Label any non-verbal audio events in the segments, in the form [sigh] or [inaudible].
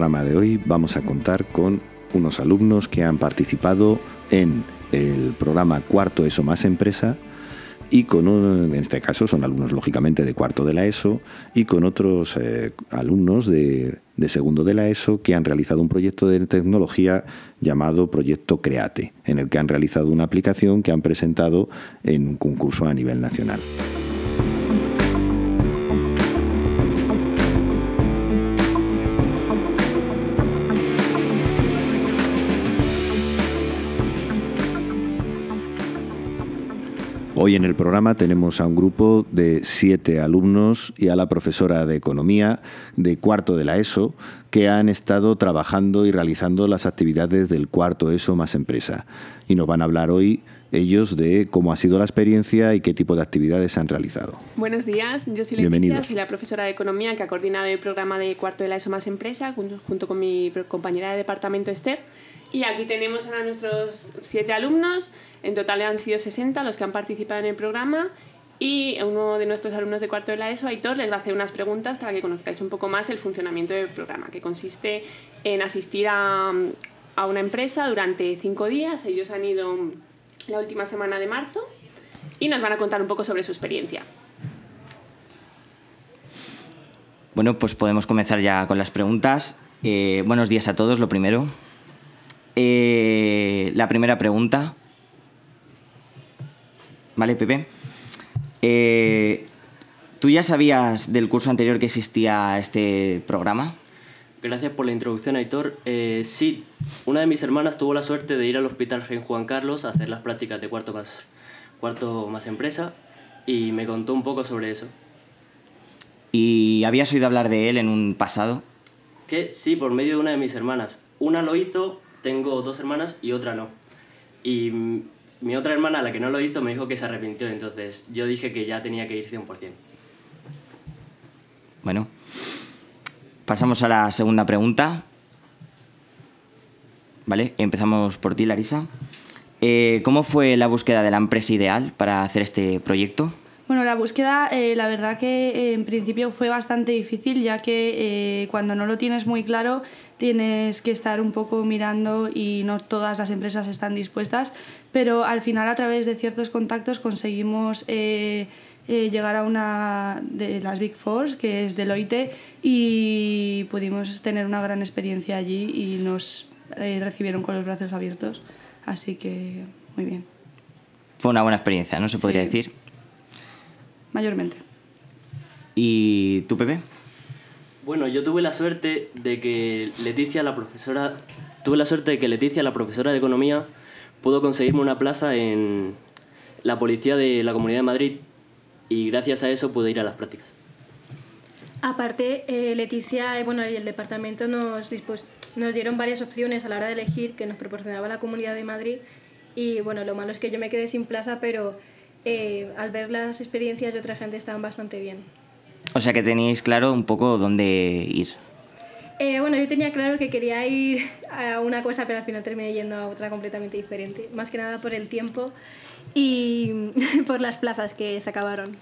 Programa de hoy vamos a contar con unos alumnos que han participado en el programa Cuarto ESO más Empresa y con, en este caso son alumnos lógicamente de cuarto de la ESO y con otros eh, alumnos de, de, segundo de la ESO que han realizado un proyecto de tecnología llamado Proyecto Create, en el que han realizado una aplicación que han presentado en un concurso a nivel nacional. Hoy en el programa tenemos a un grupo de siete alumnos y a la profesora de Economía de cuarto de la ESO que han estado trabajando y realizando las actividades del cuarto ESO más empresa. Y nos van a hablar hoy ellos de cómo ha sido la experiencia y qué tipo de actividades han realizado. Buenos días, yo soy Leticia, soy la profesora de Economía que ha coordinado el programa de cuarto de la ESO más empresa junto con mi compañera de departamento Esther. Y aquí tenemos a nuestros siete alumnos en total han sido 60 los que han participado en el programa y uno de nuestros alumnos de cuarto de la ESO, Aitor, les va a hacer unas preguntas para que conozcáis un poco más el funcionamiento del programa, que consiste en asistir a, una empresa durante cinco días. Ellos han ido la última semana de marzo y nos van a contar un poco sobre su experiencia. Bueno, pues podemos comenzar ya con las preguntas. Eh, buenos días a todos, lo primero. Eh, la primera pregunta ¿vale, Pepe? Eh, ¿Tú ya sabías del curso anterior que existía este programa? Gracias por la introducción, Aitor. Eh, sí, una de mis hermanas tuvo la suerte de ir al Hospital Rey Juan Carlos a hacer las prácticas de cuarto más, cuarto más empresa y me contó un poco sobre eso. ¿Y habías oído hablar de él en un pasado? Que sí, por medio de una de mis hermanas. Una lo hizo, tengo dos hermanas y otra no. Y mi otra hermana, la que no lo hizo, me dijo que se arrepintió, entonces yo dije que ya tenía que ir 100%. Bueno, pasamos a la segunda pregunta. ¿Vale? Empezamos por ti, Larisa. Eh, ¿Cómo fue la búsqueda de la empresa ideal para hacer este proyecto? Bueno, la búsqueda, eh, la verdad que eh, en principio fue bastante difícil, ya que cuando no lo tienes muy claro, tienes que estar un poco mirando y no todas las empresas están dispuestas, pero al final a través de ciertos contactos conseguimos eh, eh, llegar a una de las Big Four, que es Deloitte, y pudimos tener una gran experiencia allí y nos eh, recibieron con los brazos abiertos, así que muy bien. Fue una buena experiencia, ¿no se podría decir? Mayormente. ¿Y tú, Pepe? Bueno, yo tuve la suerte de que Leticia, la profesora, tuve la suerte de que Leticia, la profesora de economía, pudo conseguirme una plaza en la policía de la Comunidad de Madrid y gracias a eso pude ir a las prácticas. Aparte, eh, Leticia bueno, y el departamento nos, nos dieron varias opciones a la hora de elegir que nos proporcionaba la Comunidad de Madrid y bueno, lo malo es que yo me quedé sin plaza, pero eh, al ver las experiencias de otra gente estaban bastante bien. O sea que tenéis claro un poco dónde ir. Eh, bueno, yo tenía claro que quería ir a una cosa, pero al final terminé yendo a otra completamente diferente. Más que nada por el tiempo y [laughs] por las plazas que se acabaron.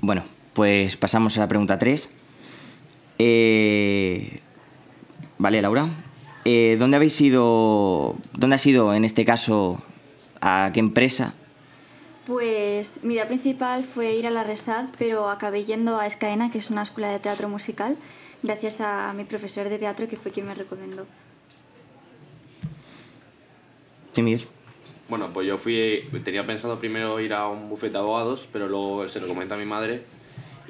Bueno, pues pasamos a la pregunta 3. Eh, vale, Laura. Eh, ¿Dónde habéis ido? ¿Dónde has ido en este caso? ¿A qué empresa? Pues mi idea principal fue ir a la Resad, pero acabé yendo a Escaena, que es una escuela de teatro musical, gracias a mi profesor de teatro que fue quien me recomendó. Sí, Bueno, pues yo fui, tenía pensado primero ir a un bufete de abogados, pero luego se lo comenté a mi madre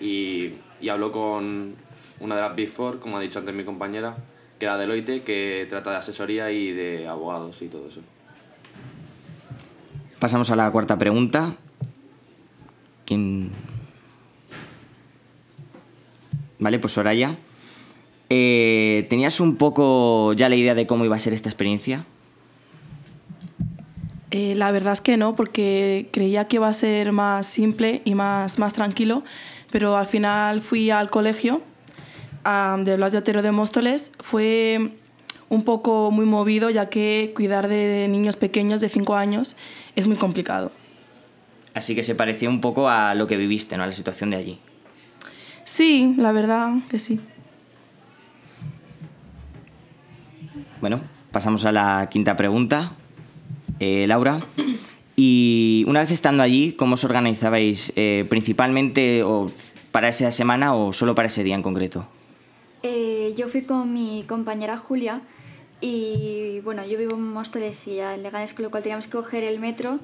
y, y habló con una de las Big Four, como ha dicho antes mi compañera, que era Deloitte, que trata de asesoría y de abogados y todo eso. Pasamos a la cuarta pregunta. ¿Quién? Vale, pues Soraya. Eh, ¿Tenías un poco ya la idea de cómo iba a ser esta experiencia? Eh, la verdad es que no, porque creía que iba a ser más simple y más, más tranquilo, pero al final fui al colegio de Blas de Otero de Móstoles. Fue un poco muy movido, ya que cuidar de niños pequeños de 5 años es muy complicado. Así que se parecía un poco a lo que viviste, ¿no? A la situación de allí. Sí, la verdad que sí. Bueno, pasamos a la quinta pregunta. Eh, Laura, y una vez estando allí, ¿cómo os organizabais? Eh, ¿Principalmente o para esa semana o solo para ese día en concreto? Eh, yo fui con mi compañera Julia y bueno, yo vivo en Móstoles y en Leganés, con lo cual teníamos que coger el metro,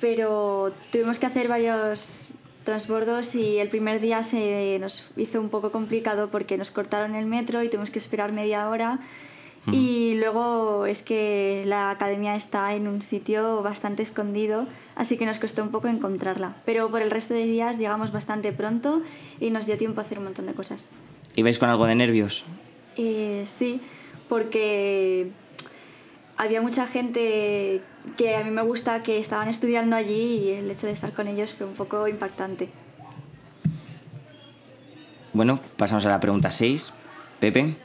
pero tuvimos que hacer varios transbordos y el primer día se nos hizo un poco complicado porque nos cortaron el metro y tuvimos que esperar media hora. Y luego es que la academia está en un sitio bastante escondido, así que nos costó un poco encontrarla. Pero por el resto de días llegamos bastante pronto y nos dio tiempo a hacer un montón de cosas. ¿Y vais con algo de nervios? Eh, sí, porque había mucha gente que a mí me gusta que estaban estudiando allí y el hecho de estar con ellos fue un poco impactante. Bueno, pasamos a la pregunta 6. Pepe.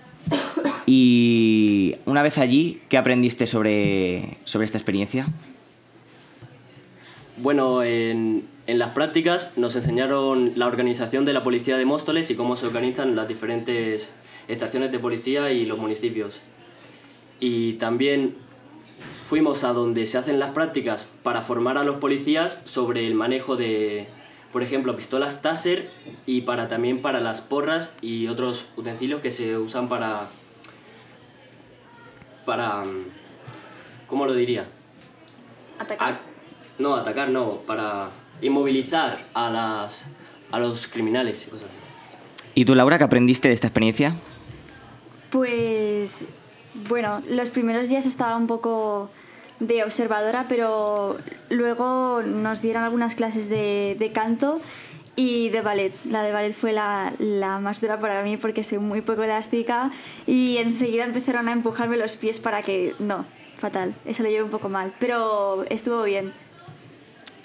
Y una vez allí, ¿qué aprendiste sobre, sobre esta experiencia? Bueno, en, en, las prácticas nos enseñaron la organización de la policía de Móstoles y cómo se organizan las diferentes estaciones de policía y los municipios. Y también fuimos a donde se hacen las prácticas para formar a los policías sobre el manejo de, por ejemplo, pistolas Taser y para también para las porras y otros utensilios que se usan para para ¿cómo lo diría? Atacar. no, atacar no, para inmovilizar a las a los criminales y cosas así. ¿Y tú, Laura, qué aprendiste de esta experiencia? Pues bueno, los primeros días estaba un poco de observadora, pero luego nos dieron algunas clases de, de canto y de ballet. La de ballet fue la, la, más dura para mí porque soy muy poco elástica y enseguida empezaron a empujarme los pies para que... No, fatal. Eso lo llevé un poco mal, pero estuvo bien.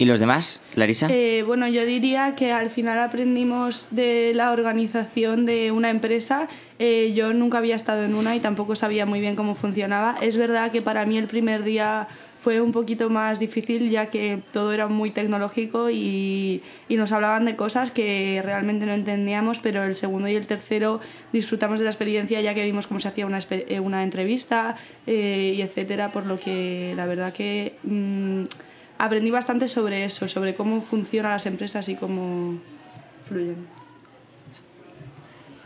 ¿Y los demás, Larisa? Eh, bueno, yo diría que al final aprendimos de la organización de una empresa. Eh, yo nunca había estado en una y tampoco sabía muy bien cómo funcionaba. Es verdad que para mí el primer día fue un poquito más difícil ya que todo era muy tecnológico y, y, nos hablaban de cosas que realmente no entendíamos, pero el segundo y el tercero disfrutamos de la experiencia ya que vimos cómo se hacía una, una entrevista eh, y etcétera, por lo que la verdad que... Mmm, aprendí bastante sobre eso, sobre cómo funcionan las empresas y cómo fluyen.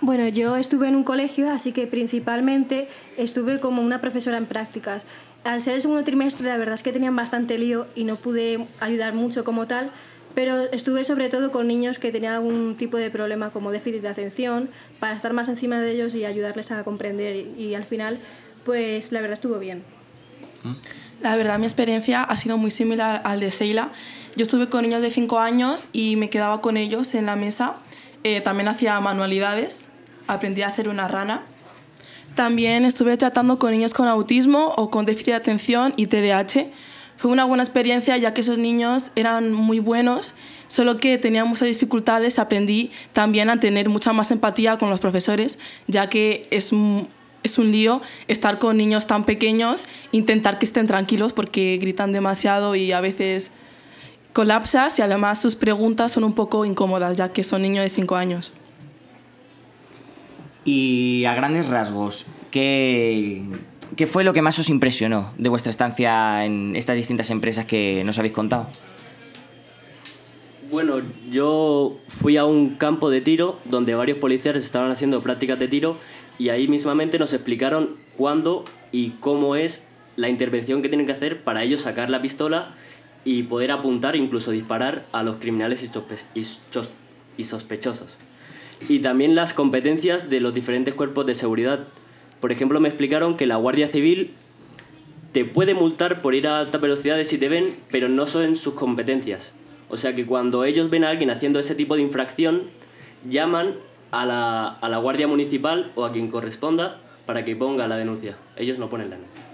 Bueno, yo estuve en un colegio, así que principalmente estuve como una profesora en prácticas. Al ser el segundo trimestre, la verdad es que tenían bastante lío y no pude ayudar mucho como tal, pero estuve sobre todo con niños que tenían algún tipo de problema como déficit de atención, para estar más encima de ellos y ayudarles a comprender. Y, al final, pues la verdad estuvo bien. La verdad, mi experiencia ha sido muy similar al de Seila. Yo estuve con niños de 5 años y me quedaba con ellos en la mesa. Eh, también hacía manualidades, aprendí a hacer una rana. También estuve tratando con niños con autismo o con déficit de atención y TDAH. Fue una buena experiencia ya que esos niños eran muy buenos, solo que tenían muchas dificultades. Aprendí también a tener mucha más empatía con los profesores, ya que es es un lío estar con niños tan pequeños, intentar que estén tranquilos porque gritan demasiado y a veces colapsas y además sus preguntas son un poco incómodas ya que son niños de 5 años. Y a grandes rasgos, ¿qué, ¿qué fue lo que más os impresionó de vuestra estancia en estas distintas empresas que nos habéis contado? Bueno, yo fui a un campo de tiro donde varios policías estaban haciendo prácticas de tiro y ahí mismamente nos explicaron cuándo y cómo es la intervención que tienen que hacer para ellos sacar la pistola y poder apuntar incluso disparar a los criminales y sospechosos. Y también las competencias de los diferentes cuerpos de seguridad. Por ejemplo, me explicaron que la Guardia Civil te puede multar por ir a alta velocidad si te ven, pero no son sus competencias. O sea que cuando ellos ven a alguien haciendo ese tipo de infracción, llaman a la, a la Guardia Municipal o a quien corresponda para que ponga la denuncia. Ellos no ponen la denuncia.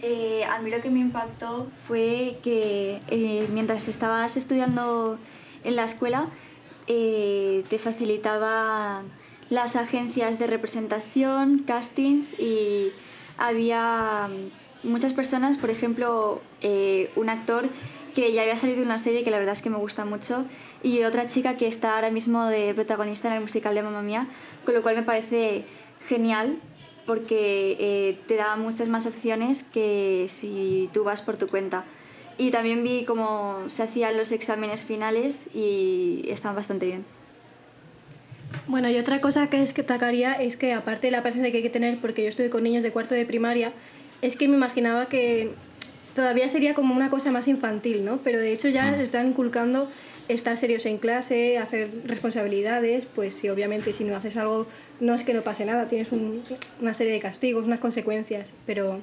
Eh, a mí lo que me impactó fue que eh, mientras estabas estudiando en la escuela eh, te facilitaban las agencias de representación, castings y había muchas personas, por ejemplo, un actor que ya había salido de una serie que la verdad es que me gusta mucho y otra chica que está ahora mismo de protagonista en el musical de Mamma Mía, con lo cual me parece genial porque eh, te da muchas más opciones que si tú vas por tu cuenta. Y también vi cómo se hacían los exámenes finales y están bastante bien. Bueno, y otra cosa que destacaría es que aparte de la paciencia que hay que tener, porque yo estuve con niños de cuarto de primaria, es que me imaginaba que todavía sería como una cosa más infantil, ¿no? Pero de hecho ya mm. están inculcando estar serios en clase, hacer responsabilidades, pues si obviamente si no haces algo no es que no pase nada, tienes una serie de castigos, unas consecuencias, pero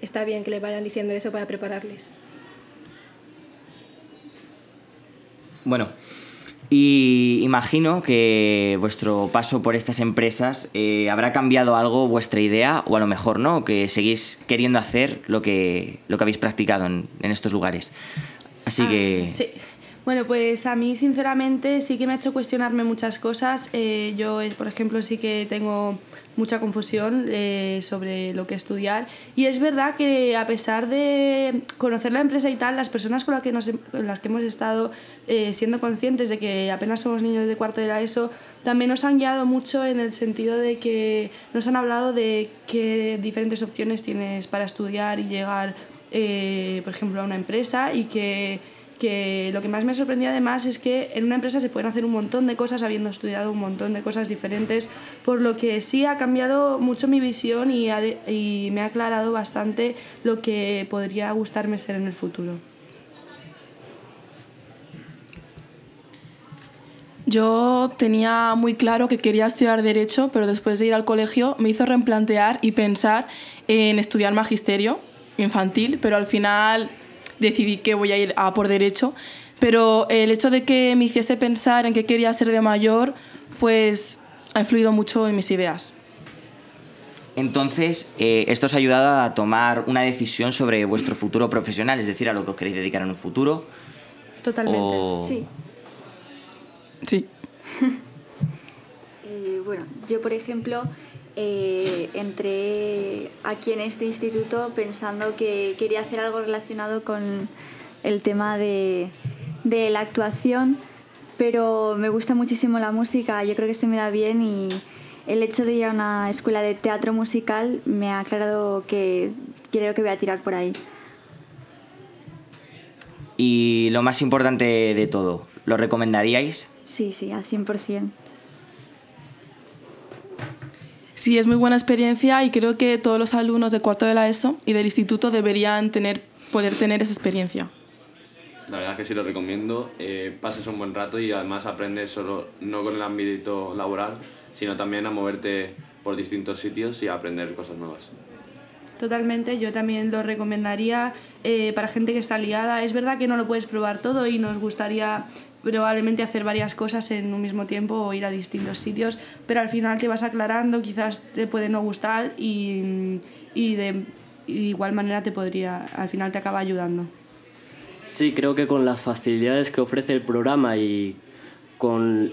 está bien que le vayan diciendo eso para prepararles. Bueno, y imagino que vuestro paso por estas empresas eh, habrá cambiado algo vuestra idea, o a lo mejor no, que seguís queriendo hacer lo que, lo que habéis practicado en, estos lugares. Así ah, que... Sí. Bueno, pues a mí sinceramente sí que me ha hecho cuestionarme muchas cosas. Eh, yo, eh, por ejemplo, sí que tengo mucha confusión eh, sobre lo que estudiar. Y es verdad que a pesar de conocer la empresa y tal, las personas con las que, nos, las que hemos estado siendo conscientes de que apenas somos niños de cuarto de la ESO, también nos han guiado mucho en el sentido de que nos han hablado de qué diferentes opciones tienes para estudiar y llegar, por ejemplo, a una empresa y que que lo que más me sorprendió además es que en una empresa se pueden hacer un montón de cosas habiendo estudiado un montón de cosas diferentes, por lo que sí ha cambiado mucho mi visión y, y me ha aclarado bastante lo que podría gustarme ser en el futuro. Yo tenía muy claro que quería estudiar Derecho, pero después de ir al colegio me hizo replantear y pensar en estudiar magisterio infantil, pero al final decidí que voy a ir a por derecho, pero el hecho de que me hiciese pensar en qué quería ser de mayor, pues ha influido mucho en mis ideas. Entonces, eh, esto os ha ayudado a tomar una decisión sobre vuestro futuro profesional, es decir, a lo que os queréis dedicar en un futuro. Totalmente, sí. Sí. [laughs] Eh, bueno, yo por ejemplo eh, entré aquí en este instituto pensando que quería hacer algo relacionado con el tema de, de la actuación, pero me gusta muchísimo la música, yo creo que se me da bien y el hecho de ir a una escuela de teatro musical me ha aclarado que creo que voy a tirar por ahí. Y lo más importante de todo, ¿lo recomendaríais? Sí, sí, al 100%. Sí, es muy buena experiencia y creo que todos los alumnos de cuarto de la ESO y del instituto deberían tener, poder tener esa experiencia. La verdad es que sí lo recomiendo. Eh, pases un buen rato y además aprendes solo no con el ámbito laboral, sino también a moverte por distintos sitios y a aprender cosas nuevas. Totalmente, yo también lo recomendaría eh, para gente que está liada. Es verdad que no lo puedes probar todo y nos gustaría probablemente hacer varias cosas en un mismo tiempo o ir a distintos sitios, pero al final te vas aclarando, quizás te puede no gustar y, y de, igual manera te podría, al final te acaba ayudando. Sí, creo que con las facilidades que ofrece el programa y con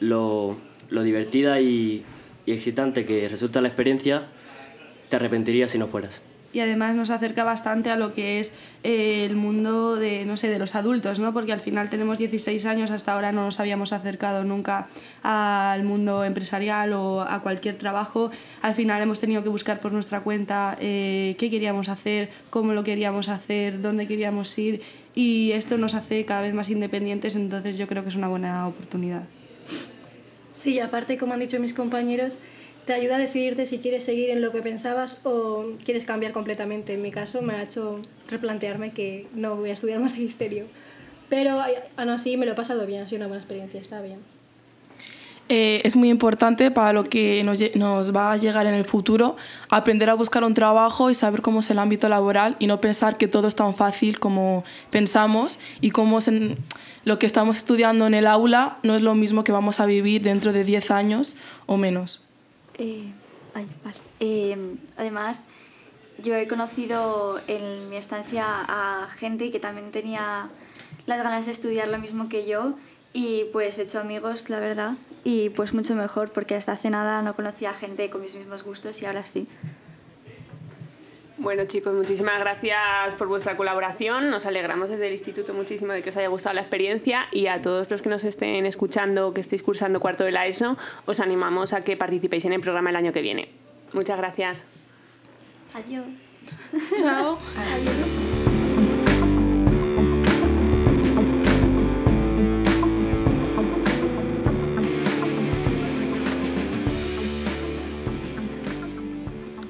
lo, lo divertida y, y excitante que resulta la experiencia, te arrepentirías si no fueras y además nos acerca bastante a lo que es eh, el mundo de, no sé, de los adultos, ¿no? porque al final tenemos 16 años, hasta ahora no nos habíamos acercado nunca al mundo empresarial o a cualquier trabajo. Al final hemos tenido que buscar por nuestra cuenta eh, qué queríamos hacer, cómo lo queríamos hacer, dónde queríamos ir y esto nos hace cada vez más independientes, entonces yo creo que es una buena oportunidad. Sí, aparte, como han dicho mis compañeros, te ayuda a decidirte si quieres seguir en lo que pensabas o quieres cambiar completamente. En mi caso me ha hecho replantearme que no voy a estudiar [laughs] magisterio. Pero aún así me lo he pasado bien, ha sido una buena experiencia, está bien. Eh, es muy importante para lo que nos, nos, va a llegar en el futuro, aprender a buscar un trabajo y saber cómo es el ámbito laboral y no pensar que todo es tan fácil como pensamos y cómo es lo que estamos estudiando en el aula no es lo mismo que vamos a vivir dentro de 10 años o menos. Eh, em, además, yo he conocido en mi estancia a gente que también tenía las ganas de estudiar lo mismo que yo y pues he hecho amigos, la verdad, y pues mucho mejor porque hasta hace nada no conocía gente con mis mismos gustos y ahora sí. Bueno chicos, muchísimas gracias por vuestra colaboración. Nos alegramos desde el instituto muchísimo de que os haya gustado la experiencia y a todos los que nos estén escuchando, que estéis cursando cuarto de la ESO, os animamos a que participéis en el programa el año que viene. Muchas gracias. Adiós. Chao. Adiós.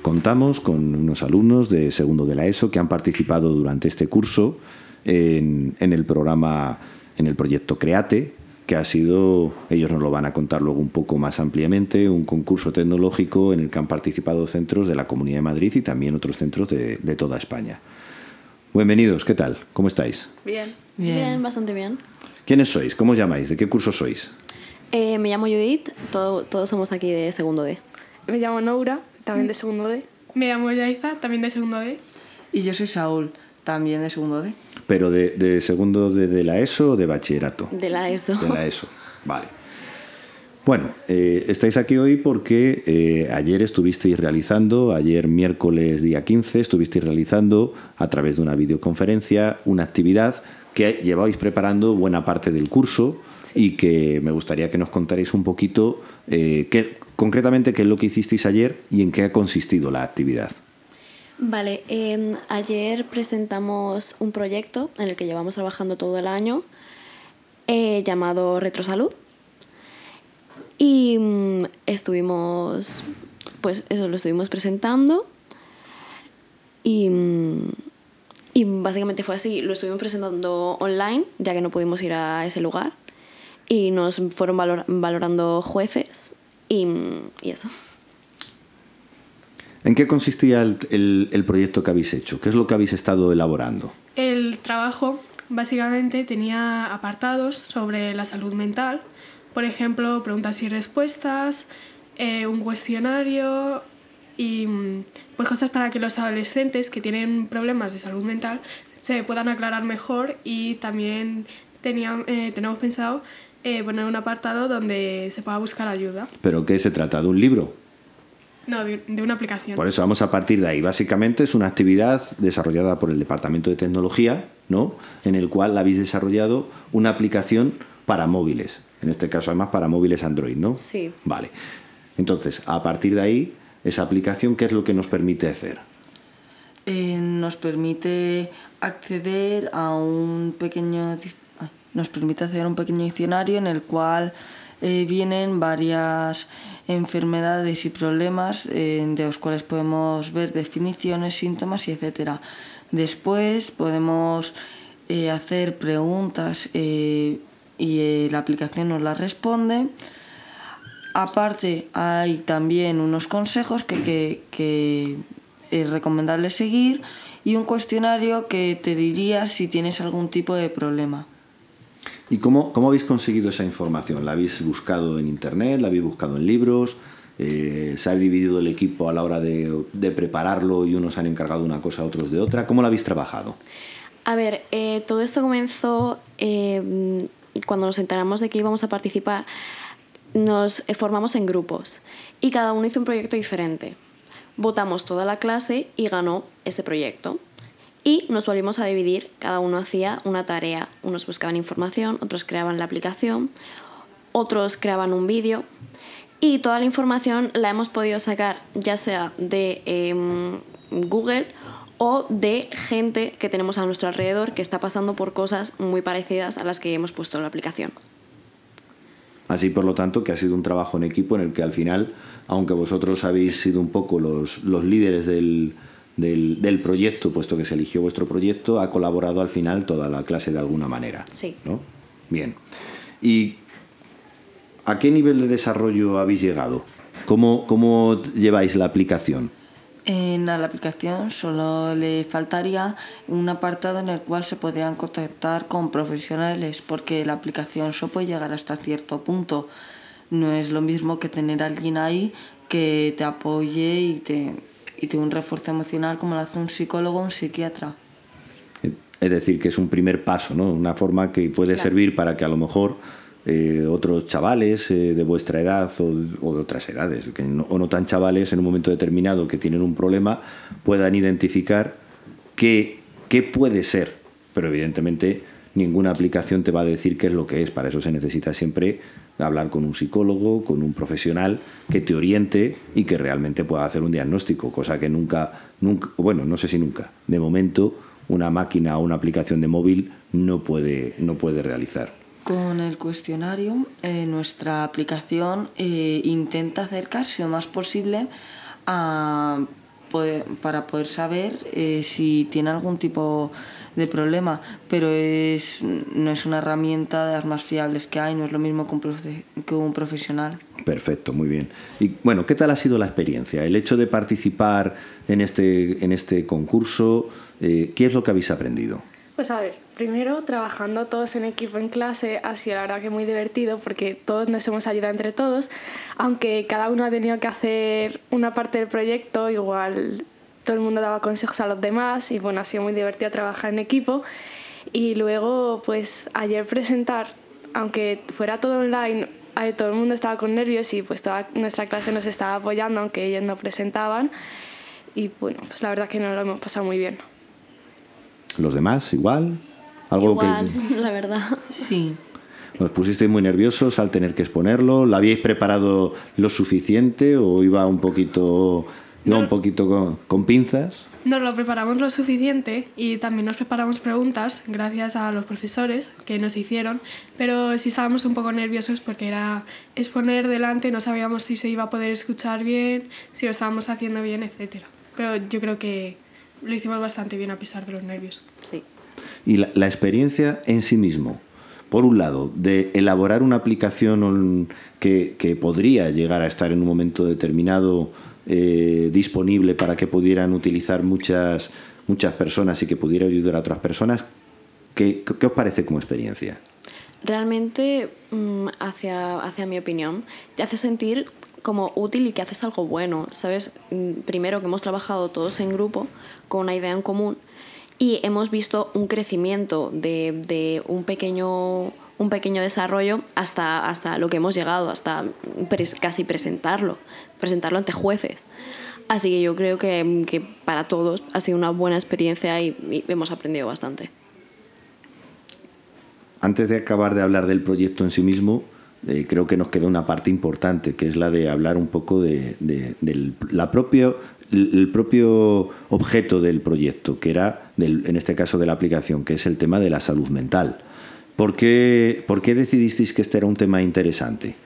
Contamos con unos alumnos de segundo de la ESO que han participado durante este curso en, el programa, en el proyecto Create, que ha sido, ellos nos lo van a contar luego un poco más ampliamente, un concurso tecnológico en el que han participado centros de la Comunidad de Madrid y también otros centros de, toda España. Bienvenidos, ¿qué tal? ¿Cómo estáis? Bien. Bien, bastante bien. ¿Quiénes sois? ¿Cómo os llamáis? ¿De qué curso sois? Eh, me llamo Judith, todos somos aquí de segundo D. Me llamo Noura, también de segundo D. Me llamo Yaiza, también de segundo D. Y yo soy Saúl, también de segundo D. ¿Pero de, segundo D de la ESO o de bachillerato? De la ESO. De la ESO, vale. Bueno, eh, estáis aquí hoy porque eh, ayer estuvisteis realizando, ayer miércoles día 15, estuvisteis realizando a través de una videoconferencia una actividad que llevabais preparando buena parte del curso y que me gustaría que nos contarais un poquito eh, qué, concretamente qué es lo que hicisteis ayer y en qué ha consistido la actividad. Vale, em, ayer presentamos un proyecto en el que llevamos trabajando todo el año eh, llamado Retrosalud. Y mm, estuvimos, pues eso lo estuvimos presentando. Y, mm, y básicamente fue así, lo estuvimos presentando online ya que no pudimos ir a ese lugar. Y nos fueron valorando jueces y, eso. ¿En qué consistía el, el, proyecto que habéis hecho? ¿Qué es lo que habéis estado elaborando? El trabajo básicamente tenía apartados sobre la salud mental, por ejemplo, preguntas y respuestas, eh, un cuestionario y pues cosas para que los adolescentes que tienen problemas de salud mental se puedan aclarar mejor y también tenían, eh, tenemos pensado eh, poner un apartado donde se pueda buscar ayuda. ¿Pero qué se trata? ¿De un libro? No, de, una aplicación. Por eso vamos a partir de ahí. Básicamente es una actividad desarrollada por el Departamento de Tecnología, ¿no? En el cual habéis desarrollado una aplicación para móviles. En este caso, además, para móviles Android, ¿no? Sí. Vale. Entonces, a partir de ahí, esa aplicación, ¿qué es lo que nos permite hacer? Eh, nos permite acceder a un pequeño nos permite hacer un pequeño diccionario en el cual eh, vienen varias enfermedades y problemas eh, de los cuales podemos ver definiciones, síntomas y etcétera. Después podemos eh, hacer preguntas y la aplicación nos las responde. Aparte hay también unos consejos que, que es recomendable seguir y un cuestionario que te diría si tienes algún tipo de problema. ¿Y cómo, cómo habéis conseguido esa información? ¿La habéis buscado en internet? ¿La habéis buscado en libros? Eh, ¿Se ha dividido el equipo a la hora de, prepararlo y unos han encargado una cosa, otros de otra? ¿Cómo lo habéis trabajado? A ver, eh, todo esto comenzó eh, cuando nos enteramos de que íbamos a participar. Nos formamos en grupos y cada uno hizo un proyecto diferente. Votamos toda la clase y ganó ese proyecto y nos volvimos a dividir, cada uno hacía una tarea, unos buscaban información, otros creaban la aplicación, otros creaban un vídeo y toda la información la hemos podido sacar ya sea de em, Google o de gente que tenemos a nuestro alrededor que está pasando por cosas muy parecidas a las que hemos puesto en la aplicación. Así, por lo tanto, que ha sido un trabajo en equipo en el que al final, aunque vosotros habéis sido un poco los, los líderes del, del, proyecto, puesto que se eligió vuestro proyecto, ha colaborado al final toda la clase de alguna manera. Sí. ¿no? Bien. ¿Y a qué nivel de desarrollo habéis llegado? ¿Cómo, cómo lleváis la aplicación? En la aplicación solo le faltaría un apartado en el cual se podrían contactar con profesionales, porque la aplicación solo puede llegar hasta cierto punto. No es lo mismo que tener a alguien ahí que te apoye y te, y tiene un refuerzo emocional como lo hace un psicólogo o un psiquiatra. Es decir, que es un primer paso, ¿no? Una forma que puede servir para que a lo mejor eh, otros chavales eh, de vuestra edad o, de otras edades, que o no tan chavales, en un momento determinado que tienen un problema, puedan identificar qué, qué puede ser. Pero evidentemente ninguna aplicación te va a decir qué es lo que es. Para eso se necesita siempre hablar con un psicólogo, con un profesional que te oriente y que realmente pueda hacer un diagnóstico, cosa que nunca, bueno, no sé si nunca, de momento una máquina o una aplicación de móvil no puede, no puede realizar. Con el cuestionario, eh, nuestra aplicación eh, intenta acercarse lo más posible a para poder saber eh, si tiene algún tipo de problema, pero es, no es una herramienta de las más fiables que hay, no es lo mismo que un, profesional. Perfecto, muy bien. Y bueno, ¿qué tal ha sido la experiencia? El hecho de participar en este, en este concurso, eh, ¿qué es lo que habéis aprendido? Pues a ver, primero trabajando todos en equipo en clase ha sido la verdad que muy divertido porque todos nos hemos ayudado entre todos, aunque cada uno ha tenido que hacer una parte del proyecto, igual todo el mundo daba consejos a los demás y bueno, ha sido muy divertido trabajar en equipo. Y luego, pues ayer presentar, aunque fuera todo online, todo el mundo estaba con nervios y pues toda nuestra clase nos estaba apoyando, aunque ellos no presentaban. Y bueno, pues la verdad que nos lo hemos pasado muy bien. ¿Los demás igual? ¿Algo igual, [laughs] la verdad. Sí. ¿Os pusisteis muy nerviosos al tener que exponerlo? ¿Lo habíais preparado lo suficiente o iba un poquito, iba un poquito con, pinzas? Nos lo preparamos lo suficiente y también nos preparamos preguntas gracias a los profesores que nos hicieron, pero sí estábamos un poco nerviosos porque era exponer delante, no sabíamos si se iba a poder escuchar bien, si lo estábamos haciendo bien, etc. Pero yo creo que lo hicimos bastante bien a pesar de los nervios. Sí. Y la, experiencia en sí mismo, por un lado, de elaborar una aplicación que, que podría llegar a estar en un momento determinado eh, disponible para que pudieran utilizar muchas, muchas personas y que pudiera ayudar a otras personas, ¿qué, qué os parece como experiencia? Realmente, mm, hacia, hacia mi opinión, te hace sentir como útil y que haces algo bueno, ¿sabes? Mm, primero que hemos trabajado todos en grupo con una idea en común y hemos visto un crecimiento de, un, pequeño, un pequeño desarrollo hasta, hasta lo que hemos llegado, hasta casi presentarlo, presentarlo ante jueces. Así que yo creo que, para todos ha sido una buena experiencia y hemos aprendido bastante. Antes de acabar de hablar del proyecto en sí mismo, eh, creo que nos queda una parte importante, que es la de hablar un poco de, la propio, el propio objeto del proyecto, que era, en este caso de la aplicación, que es el tema de la salud mental. ¿Por qué, por qué decidisteis que este era un tema interesante?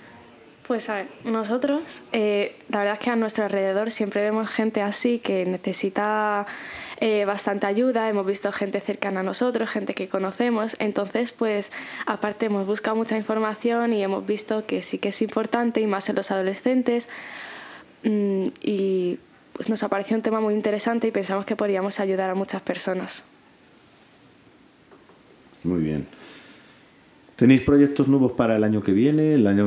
Pues a ver, nosotros, eh, la verdad es que a nuestro alrededor siempre vemos gente así que necesita eh, bastante ayuda, hemos visto gente cercana a nosotros, gente que conocemos, entonces pues aparte hemos buscado mucha información y hemos visto que sí que es importante y más en los adolescentes mm, y pues nos ha parecido un tema muy interesante y pensamos que podríamos ayudar a muchas personas. Muy bien. ¿Tenéis proyectos nuevos para el año que viene? El año,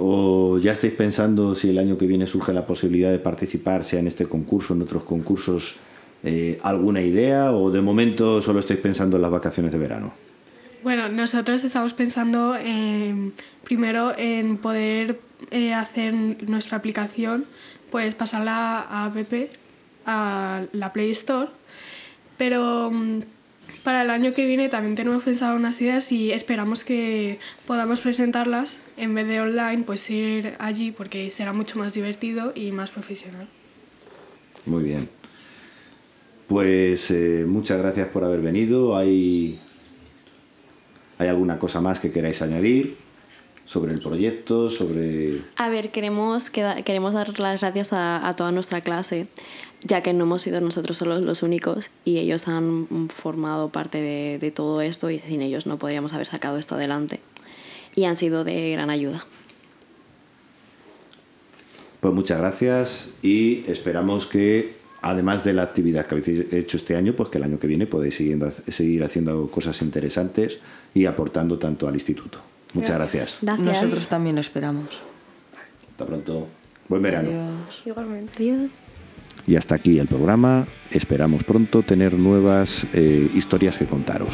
¿O ya estáis pensando si el año que viene surge la posibilidad de participar, sea en este concurso, en otros concursos, eh, alguna idea o de momento solo estáis pensando en las vacaciones de verano? Bueno, nosotros estamos pensando primero en poder eh, hacer nuestra aplicación, pues pasarla a app, a la Play Store, pero mm, para el año que viene también tenemos pensado unas ideas y esperamos que podamos presentarlas en vez de online, pues ir allí porque será mucho más divertido y más profesional. Muy bien. Pues eh, muchas gracias por haber venido. ¿Hay, ¿Hay alguna cosa más que queráis añadir? sobre el proyecto, sobre... A ver, queremos, queremos dar las gracias a, a, toda nuestra clase, ya que no hemos sido nosotros solos los únicos y ellos han formado parte de, de todo esto y sin ellos no podríamos haber sacado esto adelante. Y han sido de gran ayuda. Pues muchas gracias y esperamos que, además de la actividad que habéis hecho este año, pues que el año que viene podéis seguir haciendo cosas interesantes y aportando tanto al instituto. Muchas gracias. Nosotros también lo esperamos. Hasta pronto. Buen verano. Igualmente. Adiós. Y hasta aquí el programa. Esperamos pronto tener nuevas eh, historias que contaros.